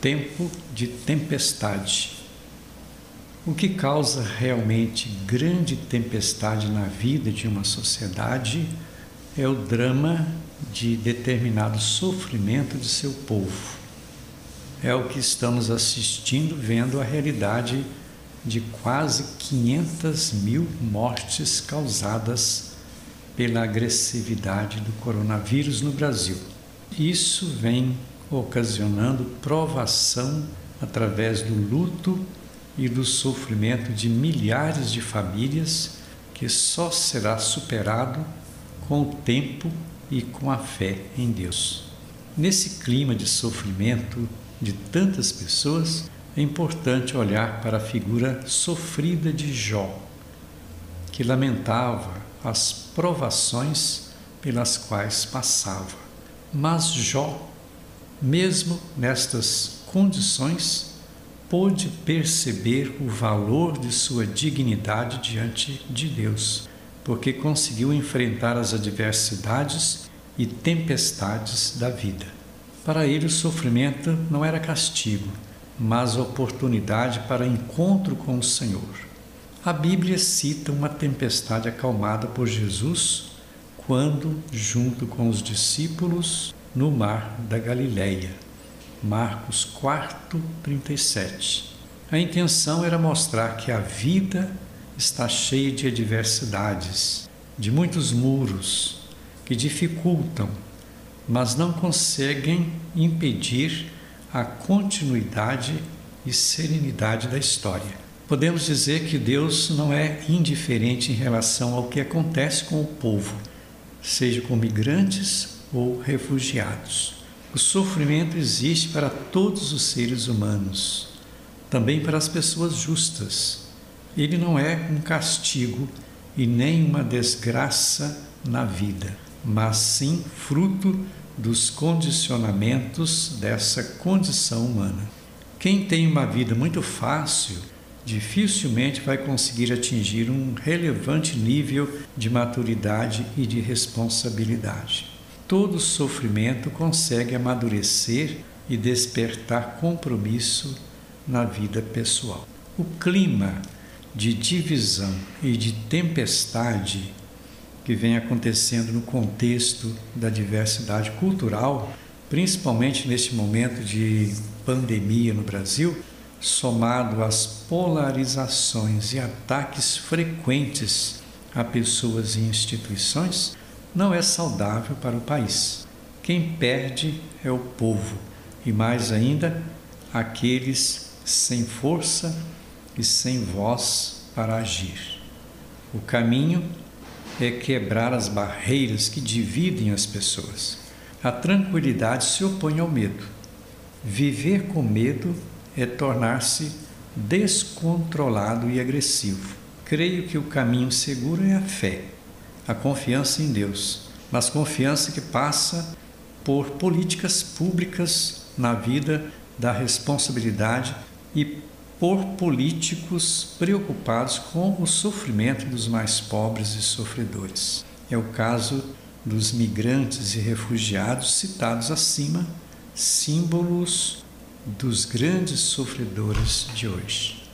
tempo de tempestade. O que causa realmente grande tempestade na vida de uma sociedade é o drama de determinado sofrimento de seu povo. É o que estamos assistindo, vendo a realidade de quase 500 mil mortes causadas pela agressividade do coronavírus no Brasil. Isso vem ocasionando provação através do luto e do sofrimento de milhares de famílias que só será superado com o tempo e com a fé em Deus. Nesse clima de sofrimento de tantas pessoas, é importante olhar para a figura sofrida de Jó, que lamentava as provações pelas quais passava. Mas Jó, mesmo nestas condições, pôde perceber o valor de sua dignidade diante de Deus, porque conseguiu enfrentar as adversidades e tempestades da vida. Para ele, o sofrimento não era castigo, mas oportunidade para encontro com o Senhor. A Bíblia cita uma tempestade acalmada por Jesus quando, junto com os discípulos, no mar da Galileia. Marcos 4, 37. A intenção era mostrar que a vida está cheia de adversidades, de muitos muros que dificultam, mas não conseguem impedir a continuidade e serenidade da história. Podemos dizer que Deus não é indiferente em relação ao que acontece com o povo, seja com migrantes ou refugiados. O sofrimento existe para todos os seres humanos, também para as pessoas justas. Ele não é um castigo e nem uma desgraça na vida, mas sim fruto dos condicionamentos dessa condição humana. Quem tem uma vida muito fácil dificilmente vai conseguir atingir um relevante nível de maturidade e de responsabilidade todo sofrimento consegue amadurecer e despertar compromisso na vida pessoal. O clima de divisão e de tempestade que vem acontecendo no contexto da diversidade cultural, principalmente neste momento de pandemia no Brasil, somado às polarizações e ataques frequentes a pessoas e instituições, não é saudável para o país. Quem perde é o povo e, mais ainda, aqueles sem força e sem voz para agir. O caminho é quebrar as barreiras que dividem as pessoas. A tranquilidade se opõe ao medo. Viver com medo é tornar-se descontrolado e agressivo. Creio que o caminho seguro é a fé a confiança em Deus, mas confiança que passa por políticas públicas na vida da responsabilidade e por políticos preocupados com o sofrimento dos mais pobres e sofredores. É o caso dos migrantes e refugiados citados acima, símbolos dos grandes sofredores de hoje.